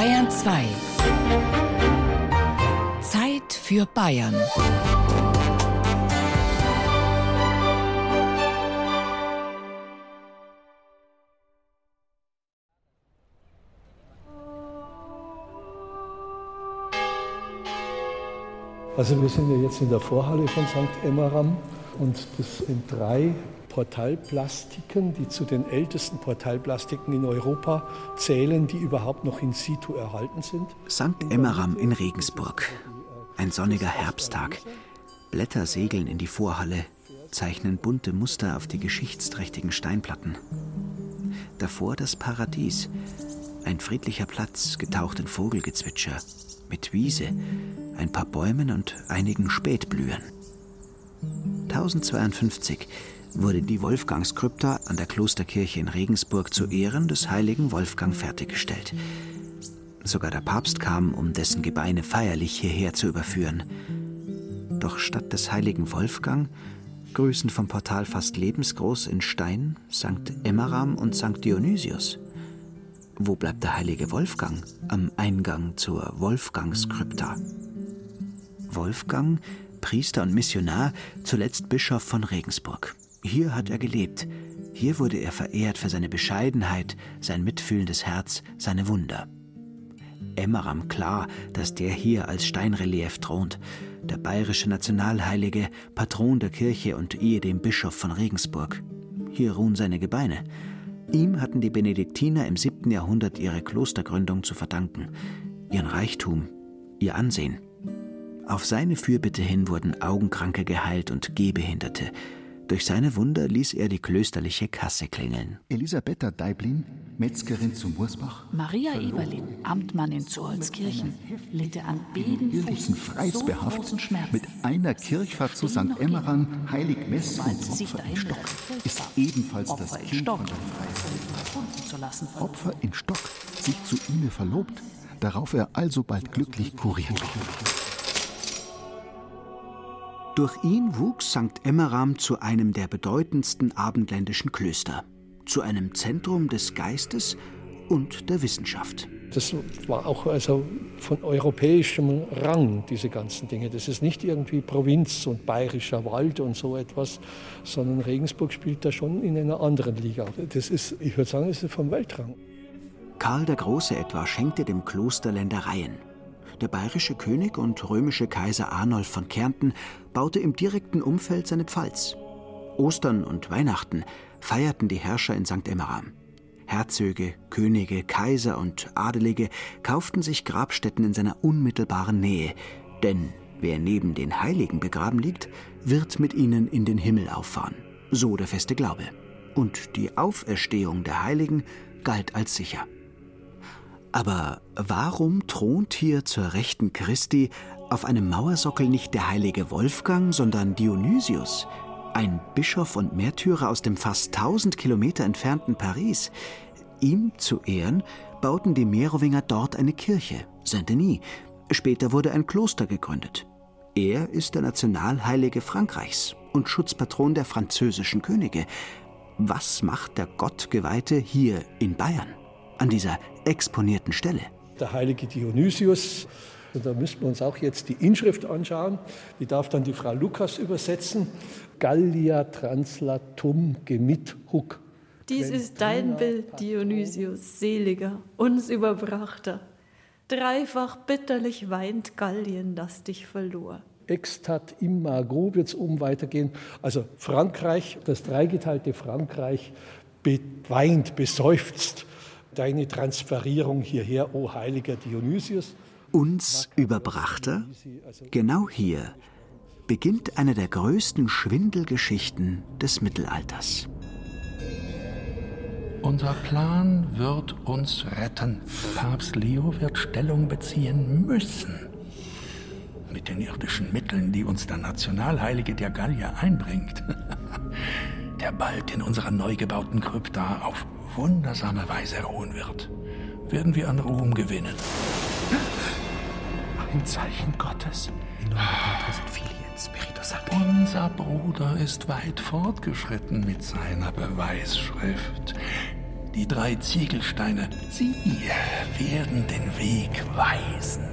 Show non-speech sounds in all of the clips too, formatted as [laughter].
Bayern 2. Zeit für Bayern. Also wir sind ja jetzt in der Vorhalle von St. Emmeram und das sind drei Portalplastiken, die zu den ältesten Portalplastiken in Europa zählen, die überhaupt noch in situ erhalten sind. St. Emmeram in Regensburg. Ein sonniger Herbsttag. Blätter segeln in die Vorhalle, zeichnen bunte Muster auf die geschichtsträchtigen Steinplatten. Davor das Paradies. Ein friedlicher Platz, getaucht in Vogelgezwitscher, mit Wiese, ein paar Bäumen und einigen Spätblühern. 1052 wurde die Wolfgangskrypta an der Klosterkirche in Regensburg zu Ehren des heiligen Wolfgang fertiggestellt. Sogar der Papst kam, um dessen Gebeine feierlich hierher zu überführen. Doch statt des heiligen Wolfgang grüßen vom Portal fast lebensgroß in Stein St. Emmeram und St. Dionysius. Wo bleibt der heilige Wolfgang am Eingang zur Wolfgangskrypta? Wolfgang, Priester und Missionar, zuletzt Bischof von Regensburg. Hier hat er gelebt. Hier wurde er verehrt für seine Bescheidenheit, sein mitfühlendes Herz, seine Wunder. Emmeram klar, dass der hier als Steinrelief thront, der bayerische Nationalheilige, Patron der Kirche und ehedem Bischof von Regensburg. Hier ruhen seine Gebeine. Ihm hatten die Benediktiner im 7. Jahrhundert ihre Klostergründung zu verdanken, ihren Reichtum, ihr Ansehen. Auf seine Fürbitte hin wurden Augenkranke geheilt und Gehbehinderte, durch seine Wunder ließ er die klösterliche Kasse klingeln. Elisabetta Deiblin, Metzgerin zu Mursbach. Maria Eberlin, Amtmannin zu Holzkirchen, litte an beiden Füßen so mit einer Kirchfahrt zu St. Emmeran, Heilig Mess und Opfer in Stock, ist ebenfalls Opfer das Kind von der Opfer in Stock, sich zu ihm verlobt, darauf er alsobald glücklich kuriert. Durch ihn wuchs St. Emmeram zu einem der bedeutendsten abendländischen Klöster, zu einem Zentrum des Geistes und der Wissenschaft. Das war auch also von europäischem Rang, diese ganzen Dinge. Das ist nicht irgendwie Provinz und bayerischer Wald und so etwas, sondern Regensburg spielt da schon in einer anderen Liga. Das ist, ich würde sagen, das ist vom Weltrang. Karl der Große etwa schenkte dem Kloster Ländereien. Der bayerische König und römische Kaiser Arnulf von Kärnten baute im direkten Umfeld seine Pfalz. Ostern und Weihnachten feierten die Herrscher in St. Emmeram. Herzöge, Könige, Kaiser und Adelige kauften sich Grabstätten in seiner unmittelbaren Nähe, denn wer neben den Heiligen begraben liegt, wird mit ihnen in den Himmel auffahren. So der feste Glaube. Und die Auferstehung der Heiligen galt als sicher. Aber warum thront hier zur Rechten Christi auf einem Mauersockel nicht der heilige Wolfgang, sondern Dionysius, ein Bischof und Märtyrer aus dem fast 1000 Kilometer entfernten Paris? Ihm zu Ehren bauten die Merowinger dort eine Kirche, Saint-Denis. Später wurde ein Kloster gegründet. Er ist der Nationalheilige Frankreichs und Schutzpatron der französischen Könige. Was macht der Gottgeweihte hier in Bayern? An dieser exponierten Stelle. Der heilige Dionysius, und da müssten wir uns auch jetzt die Inschrift anschauen, die darf dann die Frau Lukas übersetzen. Gallia translatum gemit huc. Dies ist dein Bild, Dionysius, seliger, uns überbrachter. Dreifach bitterlich weint Gallien, das dich verlor. Extat immagro wird es oben weitergehen. Also Frankreich, das dreigeteilte Frankreich, weint, beseufzt deine Transferierung hierher, o heiliger Dionysius. Uns überbrachter? Genau hier beginnt eine der größten Schwindelgeschichten des Mittelalters. Unser Plan wird uns retten. Papst Leo wird Stellung beziehen müssen. Mit den irdischen Mitteln, die uns der Nationalheilige der Gallier einbringt. [laughs] Der bald in unserer neu gebauten Krypta auf wundersame Weise ruhen wird, werden wir an Ruhm gewinnen. Ein Zeichen Gottes. Unser Bruder ist weit fortgeschritten mit seiner Beweisschrift. Die drei Ziegelsteine, sie werden den Weg weisen.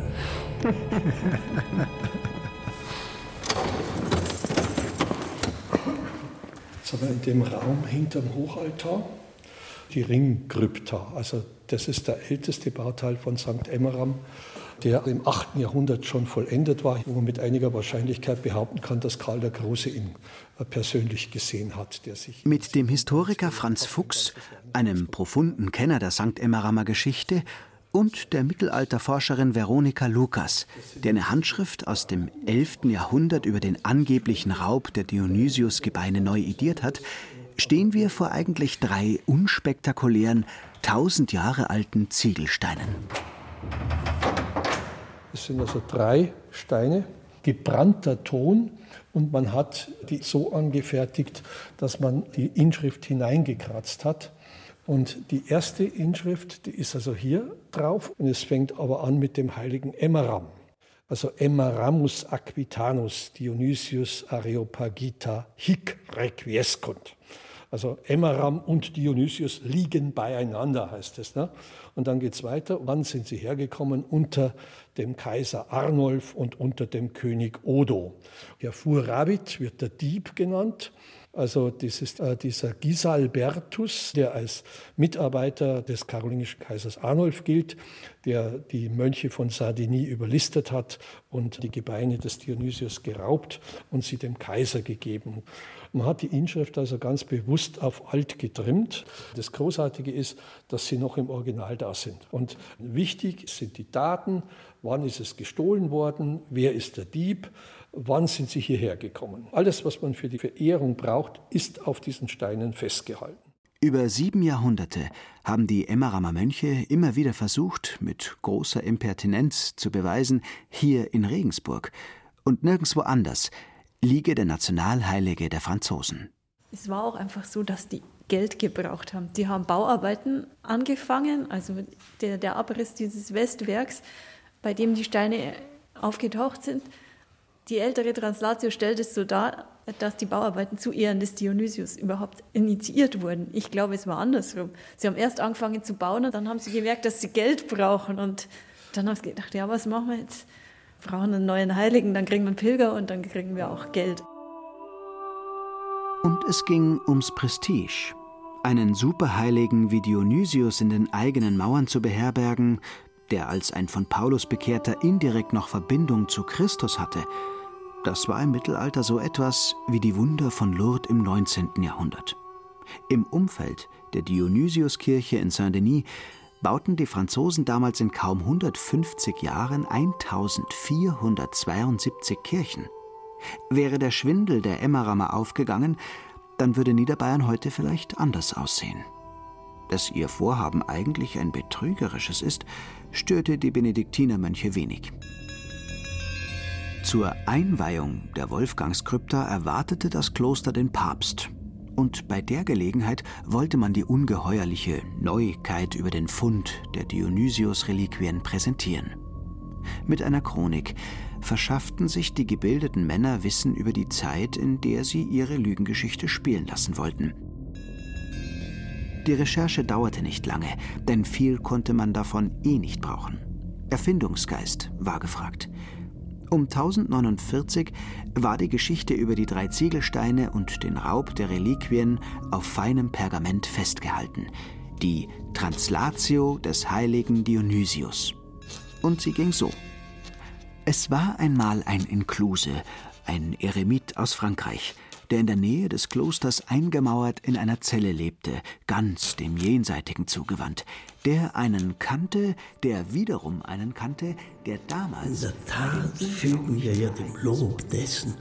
Jetzt haben wir in dem Raum hinterm Hochaltar die Ringkrypta. Also das ist der älteste Bauteil von St. Emmeram, der im 8. Jahrhundert schon vollendet war, wo man mit einiger Wahrscheinlichkeit behaupten kann, dass Karl der Große ihn äh, persönlich gesehen hat. Der sich mit dem Historiker Franz Fuchs, einem profunden Kenner der St. Emmeramer Geschichte, und der Mittelalterforscherin Veronika Lukas, die eine Handschrift aus dem 11. Jahrhundert über den angeblichen Raub der Dionysius-Gebeine neu ediert hat, stehen wir vor eigentlich drei unspektakulären, tausend Jahre alten Ziegelsteinen. Es sind also drei Steine, gebrannter Ton und man hat die so angefertigt, dass man die Inschrift hineingekratzt hat. Und die erste Inschrift, die ist also hier drauf und es fängt aber an mit dem heiligen Emmeram. Also Emmeramus Aquitanus Dionysius Areopagita hic requiescunt. Also Emmeram und Dionysius liegen beieinander, heißt es. Ne? Und dann geht es weiter. Wann sind sie hergekommen? Unter dem Kaiser Arnulf und unter dem König Odo. Der Furabit wird der Dieb genannt. Also das ist äh, dieser Gisalbertus, der als Mitarbeiter des karolingischen Kaisers Arnulf gilt, der die Mönche von Sardinie überlistet hat und die Gebeine des Dionysius geraubt und sie dem Kaiser gegeben. Man hat die Inschrift also ganz bewusst auf alt getrimmt. Das Großartige ist, dass sie noch im Original da sind. Und wichtig sind die Daten, wann ist es gestohlen worden, wer ist der Dieb, wann sind sie hierher gekommen. Alles, was man für die Verehrung braucht, ist auf diesen Steinen festgehalten. Über sieben Jahrhunderte haben die Emmeramer Mönche immer wieder versucht, mit großer Impertinenz zu beweisen, hier in Regensburg und nirgendwo anders liege der Nationalheilige der Franzosen. Es war auch einfach so, dass die Geld gebraucht haben. Die haben Bauarbeiten angefangen, also der, der Abriss dieses Westwerks, bei dem die Steine aufgetaucht sind die ältere Translatio stellt es so dar, dass die Bauarbeiten zu Ehren des Dionysius überhaupt initiiert wurden. Ich glaube, es war andersrum. Sie haben erst angefangen zu bauen und dann haben sie gemerkt, dass sie Geld brauchen. Und dann haben sie gedacht, ja, was machen wir jetzt? Brauchen einen neuen Heiligen, dann kriegen wir Pilger und dann kriegen wir auch Geld. Und es ging ums Prestige. Einen Superheiligen wie Dionysius in den eigenen Mauern zu beherbergen, der als ein von Paulus Bekehrter indirekt noch Verbindung zu Christus hatte – das war im Mittelalter so etwas wie die Wunder von Lourdes im 19. Jahrhundert. Im Umfeld der Dionysiuskirche in Saint-Denis bauten die Franzosen damals in kaum 150 Jahren 1472 Kirchen. Wäre der Schwindel der Emmeramer aufgegangen, dann würde Niederbayern heute vielleicht anders aussehen. Dass ihr Vorhaben eigentlich ein betrügerisches ist, störte die Benediktinermönche wenig. Zur Einweihung der Wolfgangskrypta erwartete das Kloster den Papst. Und bei der Gelegenheit wollte man die ungeheuerliche Neuigkeit über den Fund der Dionysius-Reliquien präsentieren. Mit einer Chronik verschafften sich die gebildeten Männer Wissen über die Zeit, in der sie ihre Lügengeschichte spielen lassen wollten. Die Recherche dauerte nicht lange, denn viel konnte man davon eh nicht brauchen. Erfindungsgeist war gefragt. Um 1049 war die Geschichte über die drei Ziegelsteine und den Raub der Reliquien auf feinem Pergament festgehalten, die Translatio des heiligen Dionysius. Und sie ging so. Es war einmal ein Inkluse, ein Eremit aus Frankreich, der in der Nähe des Klosters eingemauert in einer Zelle lebte, ganz dem Jenseitigen zugewandt, der einen kannte, der wiederum einen kannte, der damals. In der Tat fügen wir ja dem Lob dessen,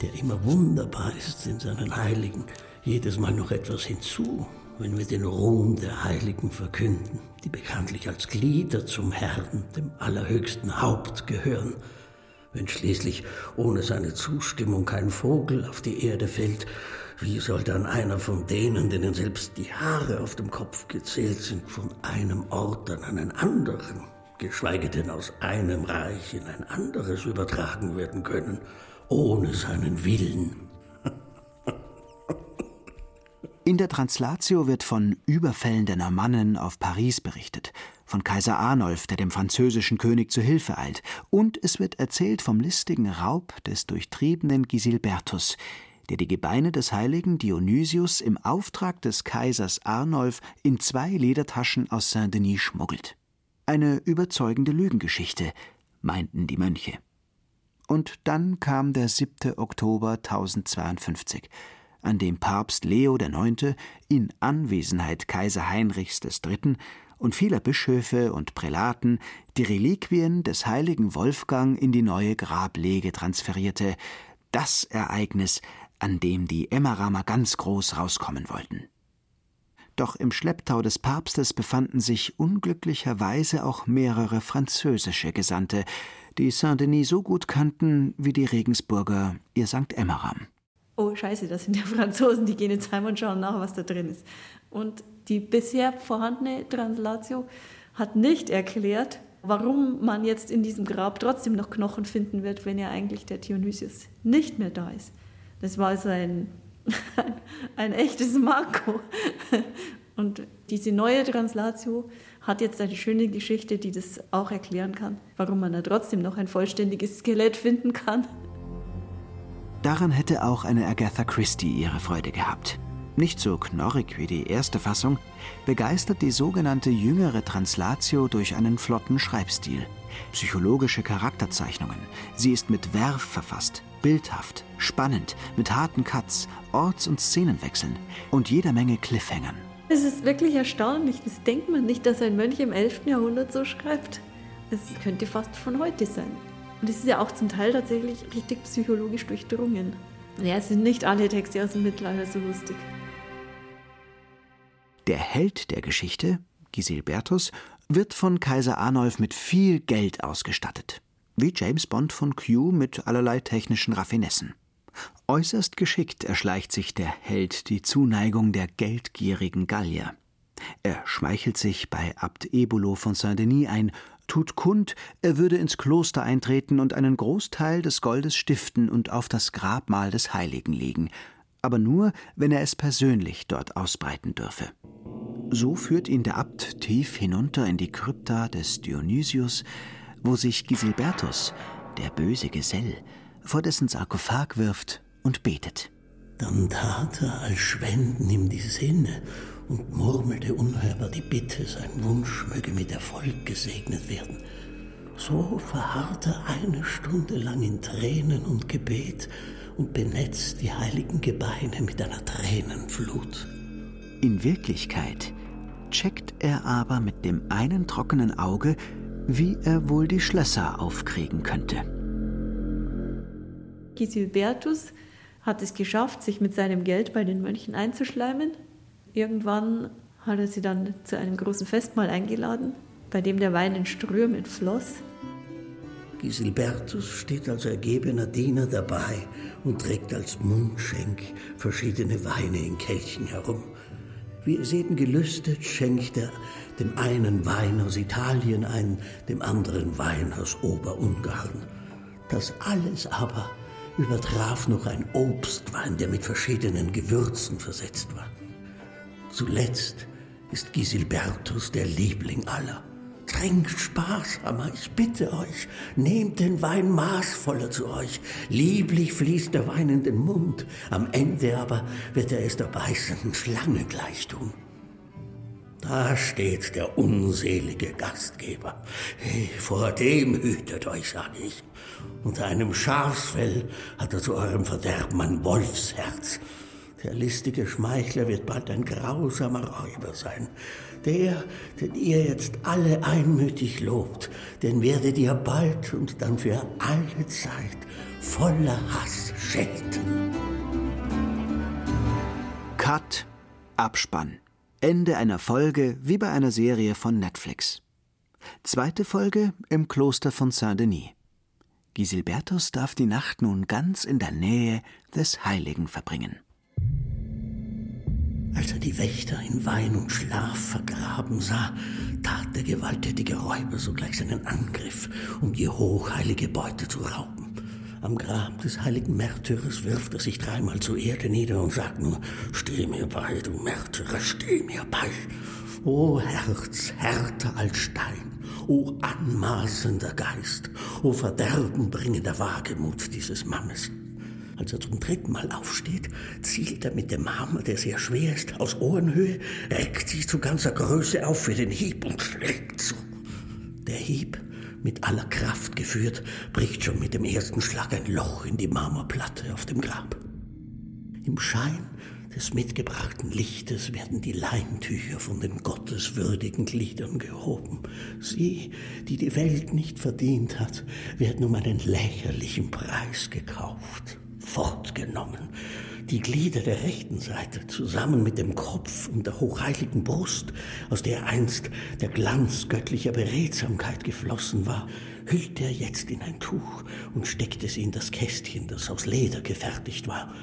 der immer wunderbar ist in seinen Heiligen, jedes Mal noch etwas hinzu, wenn wir den Ruhm der Heiligen verkünden, die bekanntlich als Glieder zum Herrn, dem allerhöchsten Haupt gehören wenn schließlich ohne seine Zustimmung kein Vogel auf die Erde fällt, wie soll dann einer von denen, denen selbst die Haare auf dem Kopf gezählt sind, von einem Ort an einen anderen, geschweige denn aus einem Reich in ein anderes übertragen werden können, ohne seinen Willen? In der Translatio wird von Überfällen der Normannen auf Paris berichtet, von Kaiser Arnulf, der dem französischen König zu Hilfe eilt, und es wird erzählt vom listigen Raub des durchtriebenen Gisilbertus, der die Gebeine des heiligen Dionysius im Auftrag des Kaisers Arnulf in zwei Ledertaschen aus Saint-Denis schmuggelt. Eine überzeugende Lügengeschichte, meinten die Mönche. Und dann kam der 7. Oktober 1052 an dem Papst Leo IX. in Anwesenheit Kaiser Heinrichs III. und vieler Bischöfe und Prälaten die Reliquien des heiligen Wolfgang in die neue Grablege transferierte, das Ereignis, an dem die Emmeramer ganz groß rauskommen wollten. Doch im Schlepptau des Papstes befanden sich unglücklicherweise auch mehrere französische Gesandte, die Saint-Denis so gut kannten wie die Regensburger ihr St. Emmeram oh scheiße, das sind ja Franzosen, die gehen jetzt heim und schauen nach, was da drin ist. Und die bisher vorhandene Translatio hat nicht erklärt, warum man jetzt in diesem Grab trotzdem noch Knochen finden wird, wenn ja eigentlich der Dionysius nicht mehr da ist. Das war also ein, ein, [laughs] ein echtes Manko. Und diese neue Translatio hat jetzt eine schöne Geschichte, die das auch erklären kann, warum man da trotzdem noch ein vollständiges Skelett finden kann. Daran hätte auch eine Agatha Christie ihre Freude gehabt. Nicht so knorrig wie die erste Fassung, begeistert die sogenannte jüngere Translatio durch einen flotten Schreibstil, psychologische Charakterzeichnungen. Sie ist mit Werf verfasst, bildhaft, spannend, mit harten Cuts, Orts- und Szenenwechseln und jeder Menge Cliffhangern. Es ist wirklich erstaunlich. Das denkt man nicht, dass ein Mönch im 11. Jahrhundert so schreibt. Es könnte fast von heute sein. Und es ist ja auch zum Teil tatsächlich richtig psychologisch durchdrungen. Ja, es sind nicht alle Texte aus dem Mittelalter so lustig. Der Held der Geschichte, Gisilbertus, wird von Kaiser Arnulf mit viel Geld ausgestattet. Wie James Bond von Q mit allerlei technischen Raffinessen. Äußerst geschickt erschleicht sich der Held die Zuneigung der geldgierigen Gallier. Er schmeichelt sich bei Abt Ebulo von Saint-Denis ein tut kund, er würde ins Kloster eintreten und einen Großteil des Goldes stiften und auf das Grabmal des Heiligen legen, aber nur, wenn er es persönlich dort ausbreiten dürfe. So führt ihn der Abt tief hinunter in die Krypta des Dionysius, wo sich Gisilbertus, der böse Gesell, vor dessen Sarkophag wirft und betet. Dann tat er, als schwänden ihm die Sinne und murmelte unhörbar die Bitte, sein Wunsch möge mit Erfolg gesegnet werden. So verharrt er eine Stunde lang in Tränen und Gebet und benetzt die heiligen Gebeine mit einer Tränenflut. In Wirklichkeit checkt er aber mit dem einen trockenen Auge, wie er wohl die Schlösser aufkriegen könnte. Gisilbertus hat es geschafft, sich mit seinem Geld bei den Mönchen einzuschleimen Irgendwann hat er sie dann zu einem großen Festmahl eingeladen, bei dem der Wein in Strömen floss. Gisilbertus steht als ergebener Diener dabei und trägt als Mundschenk verschiedene Weine in Kelchen herum. Wie es eben gelüstet, schenkt er dem einen Wein aus Italien ein, dem anderen Wein aus Oberungarn. Das alles aber übertraf noch ein Obstwein, der mit verschiedenen Gewürzen versetzt war. Zuletzt ist Gisilbertus der Liebling aller. Trinkt sparsamer, ich bitte euch, nehmt den Wein maßvoller zu euch. Lieblich fließt der Wein in den Mund, am Ende aber wird er es der beißenden Schlange gleich tun. Da steht der unselige Gastgeber. Hey, vor dem hütet euch, sage ich. Unter einem Schafsfell hat er zu eurem Verderben ein Wolfsherz. Der listige Schmeichler wird bald ein grausamer Räuber sein. Der, den ihr jetzt alle einmütig lobt, den werdet ihr bald und dann für alle Zeit voller Hass schelten. Cut, Abspann. Ende einer Folge wie bei einer Serie von Netflix. Zweite Folge im Kloster von Saint-Denis. Gisilbertus darf die Nacht nun ganz in der Nähe des Heiligen verbringen. Als er die Wächter in Wein und Schlaf vergraben sah, tat der gewalttätige Räuber sogleich seinen Angriff, um die hochheilige Beute zu rauben. Am Grab des heiligen Märtyrers wirft er sich dreimal zur Erde nieder und sagt nur, steh mir bei, du Märtyrer, steh mir bei. O Herz, härter als Stein, o anmaßender Geist, o verderbenbringender Wagemut dieses Mannes. Als er zum dritten Mal aufsteht, zielt er mit dem Hammer, der sehr schwer ist, aus Ohrenhöhe, reckt sich zu ganzer Größe auf für den Hieb und schlägt zu. Der Hieb mit aller Kraft geführt, bricht schon mit dem ersten Schlag ein Loch in die Marmorplatte auf dem Grab. Im Schein des mitgebrachten Lichtes werden die Leintücher von den gotteswürdigen Gliedern gehoben. Sie, die die Welt nicht verdient hat, werden um einen lächerlichen Preis gekauft, fortgenommen die Glieder der rechten Seite zusammen mit dem Kopf und der hochheiligen Brust, aus der einst der Glanz göttlicher Beredsamkeit geflossen war, hüllt er jetzt in ein Tuch und steckte sie in das Kästchen, das aus Leder gefertigt war.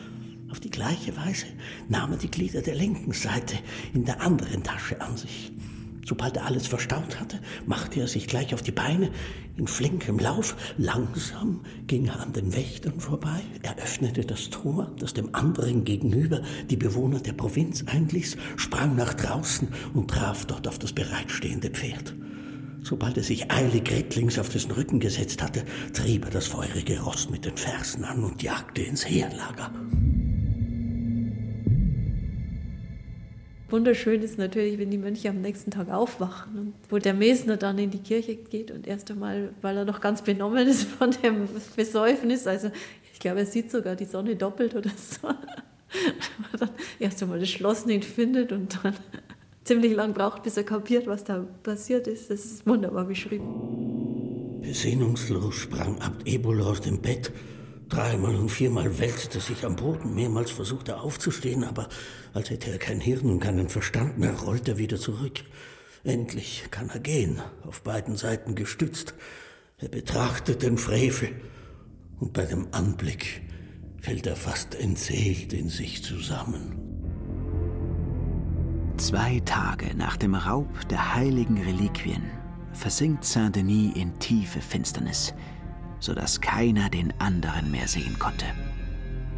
Auf die gleiche Weise nahm er die Glieder der linken Seite in der anderen Tasche an sich. Sobald er alles verstaut hatte, machte er sich gleich auf die Beine. In flinkem Lauf, langsam ging er an den Wächtern vorbei. Er öffnete das Tor, das dem anderen gegenüber die Bewohner der Provinz einließ, sprang nach draußen und traf dort auf das bereitstehende Pferd. Sobald er sich eilig rittlings auf dessen Rücken gesetzt hatte, trieb er das feurige Ross mit den Fersen an und jagte ins Heerlager. Wunderschön ist natürlich, wenn die Mönche am nächsten Tag aufwachen und wo der Mesner dann in die Kirche geht und erst einmal, weil er noch ganz benommen ist [laughs] von dem Besäufnis, also ich glaube, er sieht sogar die Sonne doppelt oder so, [laughs] dann erst einmal das Schloss nicht findet und dann [laughs] ziemlich lang braucht, bis er kapiert, was da passiert ist. Das ist wunderbar beschrieben. Besinnungslos sprang Abt Ebola aus dem Bett Dreimal und viermal wälzte sich am Boden, mehrmals versuchte er aufzustehen, aber als hätte er kein Hirn und keinen Verstand mehr, rollt er wieder zurück. Endlich kann er gehen, auf beiden Seiten gestützt. Er betrachtet den Frevel und bei dem Anblick fällt er fast entseelt in sich zusammen. Zwei Tage nach dem Raub der heiligen Reliquien versinkt Saint-Denis in tiefe Finsternis so dass keiner den anderen mehr sehen konnte.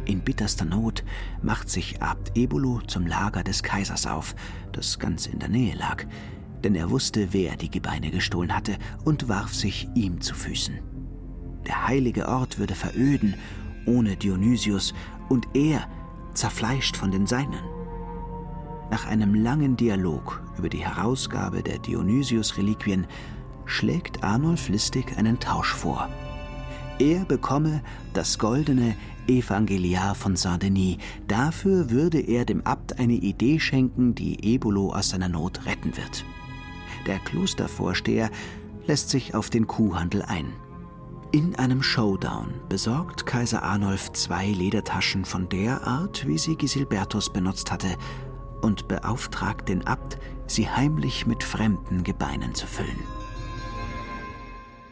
In bitterster Not macht sich Abt Ebolo zum Lager des Kaisers auf, das ganz in der Nähe lag, denn er wusste, wer die Gebeine gestohlen hatte und warf sich ihm zu Füßen. Der heilige Ort würde veröden ohne Dionysius und er zerfleischt von den Seinen. Nach einem langen Dialog über die Herausgabe der Dionysius-Reliquien schlägt Arnulf Listig einen Tausch vor – er bekomme das goldene Evangeliar von Saint-Denis. Dafür würde er dem Abt eine Idee schenken, die Ebolo aus seiner Not retten wird. Der Klostervorsteher lässt sich auf den Kuhhandel ein. In einem Showdown besorgt Kaiser Arnulf zwei Ledertaschen von der Art, wie sie Gisilbertus benutzt hatte, und beauftragt den Abt, sie heimlich mit fremden Gebeinen zu füllen.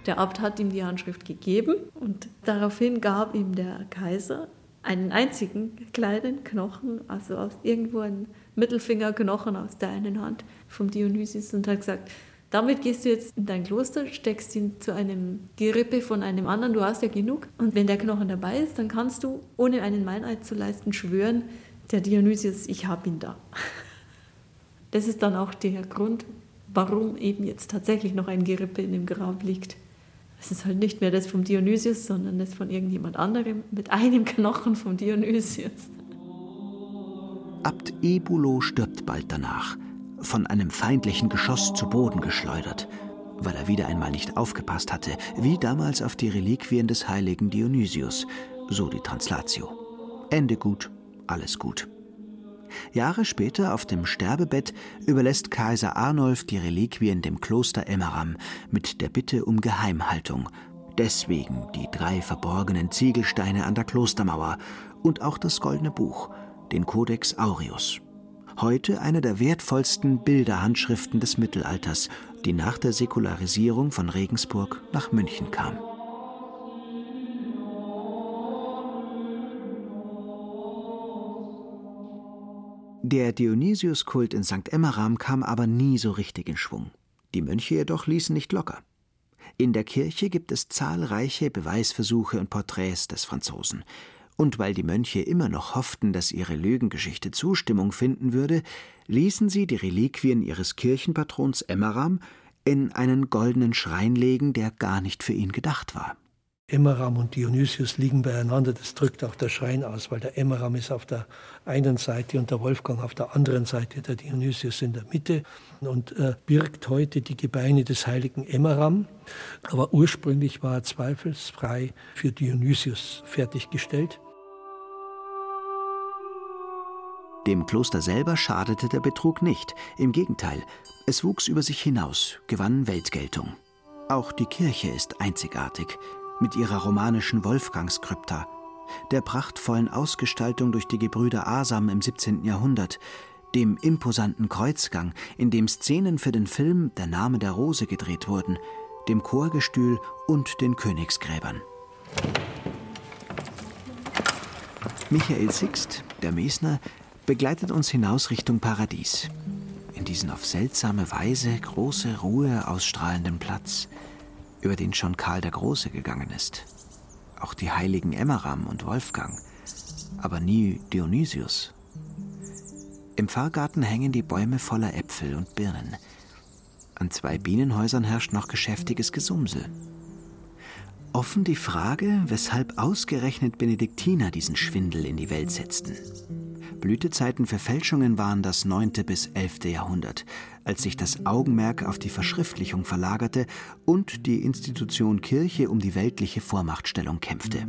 Der Abt hat ihm die Handschrift gegeben und daraufhin gab ihm der Kaiser einen einzigen kleinen Knochen, also aus irgendwo ein Mittelfingerknochen aus der einen Hand vom Dionysius und hat gesagt, damit gehst du jetzt in dein Kloster, steckst ihn zu einem Gerippe von einem anderen, du hast ja genug. Und wenn der Knochen dabei ist, dann kannst du, ohne einen Meineid zu leisten, schwören, der Dionysius, ich habe ihn da. Das ist dann auch der Grund, warum eben jetzt tatsächlich noch ein Gerippe in dem Grab liegt. Es ist halt nicht mehr das vom Dionysius, sondern das von irgendjemand anderem mit einem Knochen vom Dionysius. Abt Ebulo stirbt bald danach, von einem feindlichen Geschoss zu Boden geschleudert, weil er wieder einmal nicht aufgepasst hatte, wie damals auf die Reliquien des heiligen Dionysius, so die Translatio. Ende gut, alles gut. Jahre später auf dem Sterbebett überlässt Kaiser Arnulf die Reliquien dem Kloster Emmeram mit der Bitte um Geheimhaltung. Deswegen die drei verborgenen Ziegelsteine an der Klostermauer und auch das goldene Buch, den Codex Aureus. Heute eine der wertvollsten Bilderhandschriften des Mittelalters, die nach der Säkularisierung von Regensburg nach München kam. Der Dionysiuskult in St. Emmeram kam aber nie so richtig in Schwung. Die Mönche jedoch ließen nicht locker. In der Kirche gibt es zahlreiche Beweisversuche und Porträts des Franzosen. Und weil die Mönche immer noch hofften, dass ihre Lügengeschichte Zustimmung finden würde, ließen sie die Reliquien ihres Kirchenpatrons Emmeram in einen goldenen Schrein legen, der gar nicht für ihn gedacht war. Emmeram und Dionysius liegen beieinander. Das drückt auch der Schrein aus, weil der Emmeram ist auf der einen Seite und der Wolfgang auf der anderen Seite, der Dionysius in der Mitte und äh, birgt heute die Gebeine des heiligen Emmeram. Aber ursprünglich war er zweifelsfrei für Dionysius fertiggestellt. Dem Kloster selber schadete der Betrug nicht. Im Gegenteil, es wuchs über sich hinaus, gewann Weltgeltung. Auch die Kirche ist einzigartig mit ihrer romanischen Wolfgangskrypta, der prachtvollen Ausgestaltung durch die Gebrüder Asam im 17. Jahrhundert, dem imposanten Kreuzgang, in dem Szenen für den Film Der Name der Rose gedreht wurden, dem Chorgestühl und den Königsgräbern. Michael Sixt, der Mesner, begleitet uns hinaus Richtung Paradies. In diesen auf seltsame Weise große Ruhe ausstrahlenden Platz – über den schon Karl der Große gegangen ist. Auch die heiligen Emmeram und Wolfgang, aber nie Dionysius. Im Pfarrgarten hängen die Bäume voller Äpfel und Birnen. An zwei Bienenhäusern herrscht noch geschäftiges Gesumsel. Offen die Frage, weshalb ausgerechnet Benediktiner diesen Schwindel in die Welt setzten. Blütezeiten für Fälschungen waren das 9. bis 11. Jahrhundert, als sich das Augenmerk auf die Verschriftlichung verlagerte und die Institution Kirche um die weltliche Vormachtstellung kämpfte.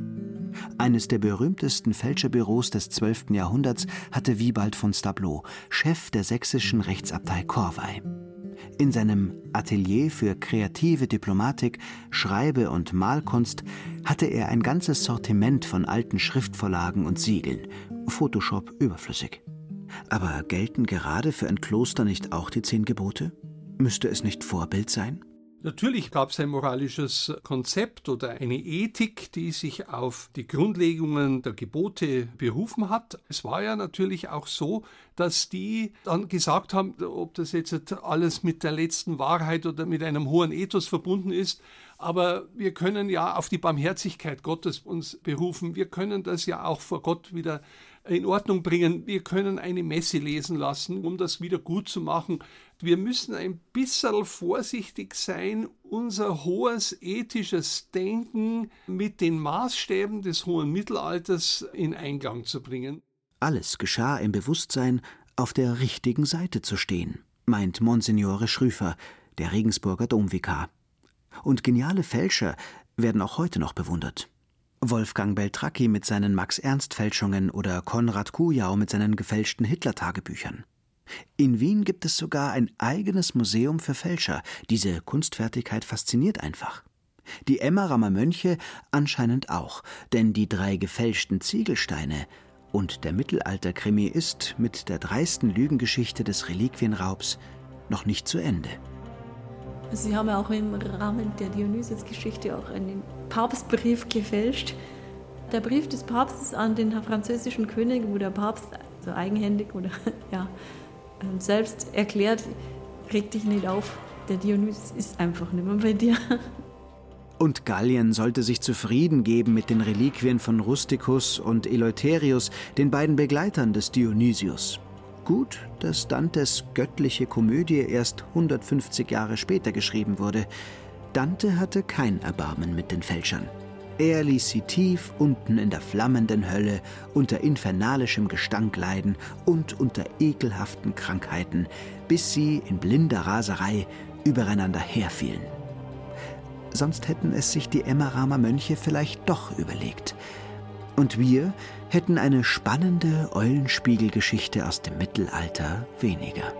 Eines der berühmtesten Fälscherbüros des 12. Jahrhunderts hatte Wiebald von Stablo, Chef der sächsischen Rechtsabtei Korvey. In seinem Atelier für kreative Diplomatik, Schreibe- und Malkunst hatte er ein ganzes Sortiment von alten Schriftvorlagen und Siegeln, Photoshop überflüssig. Aber gelten gerade für ein Kloster nicht auch die zehn Gebote? Müsste es nicht Vorbild sein? Natürlich gab es ein moralisches Konzept oder eine Ethik, die sich auf die Grundlegungen der Gebote berufen hat. Es war ja natürlich auch so, dass die dann gesagt haben, ob das jetzt alles mit der letzten Wahrheit oder mit einem hohen Ethos verbunden ist, aber wir können ja auf die Barmherzigkeit Gottes uns berufen. Wir können das ja auch vor Gott wieder in Ordnung bringen. Wir können eine Messe lesen lassen, um das wieder gut zu machen. Wir müssen ein bisschen vorsichtig sein, unser hohes ethisches Denken mit den Maßstäben des hohen Mittelalters in Einklang zu bringen. Alles geschah im Bewusstsein, auf der richtigen Seite zu stehen, meint Monsignore Schrüfer, der Regensburger Domvikar. Und geniale Fälscher werden auch heute noch bewundert. Wolfgang Beltracchi mit seinen Max-Ernst-Fälschungen oder Konrad Kujau mit seinen gefälschten Hitler-Tagebüchern. In Wien gibt es sogar ein eigenes Museum für Fälscher. Diese Kunstfertigkeit fasziniert einfach. Die Emmeramer Mönche anscheinend auch, denn die drei gefälschten Ziegelsteine und der Mittelalterkrimi ist mit der dreisten Lügengeschichte des Reliquienraubs noch nicht zu Ende. Sie haben ja auch im Rahmen der Dionysius-Geschichte auch einen Papstbrief gefälscht. Der Brief des Papstes an den französischen König, wo der Papst so eigenhändig oder [laughs] ja, selbst erklärt, reg dich nicht auf, der Dionysius ist einfach nicht mehr bei dir. [laughs] Und Gallien sollte sich zufrieden geben mit den Reliquien von Rusticus und Eleutherius, den beiden Begleitern des Dionysius. Gut, dass Dantes göttliche Komödie erst 150 Jahre später geschrieben wurde. Dante hatte kein Erbarmen mit den Fälschern. Er ließ sie tief unten in der flammenden Hölle unter infernalischem Gestank leiden und unter ekelhaften Krankheiten, bis sie in blinder Raserei übereinander herfielen. Sonst hätten es sich die Emmeramer Mönche vielleicht doch überlegt. Und wir hätten eine spannende Eulenspiegelgeschichte aus dem Mittelalter weniger.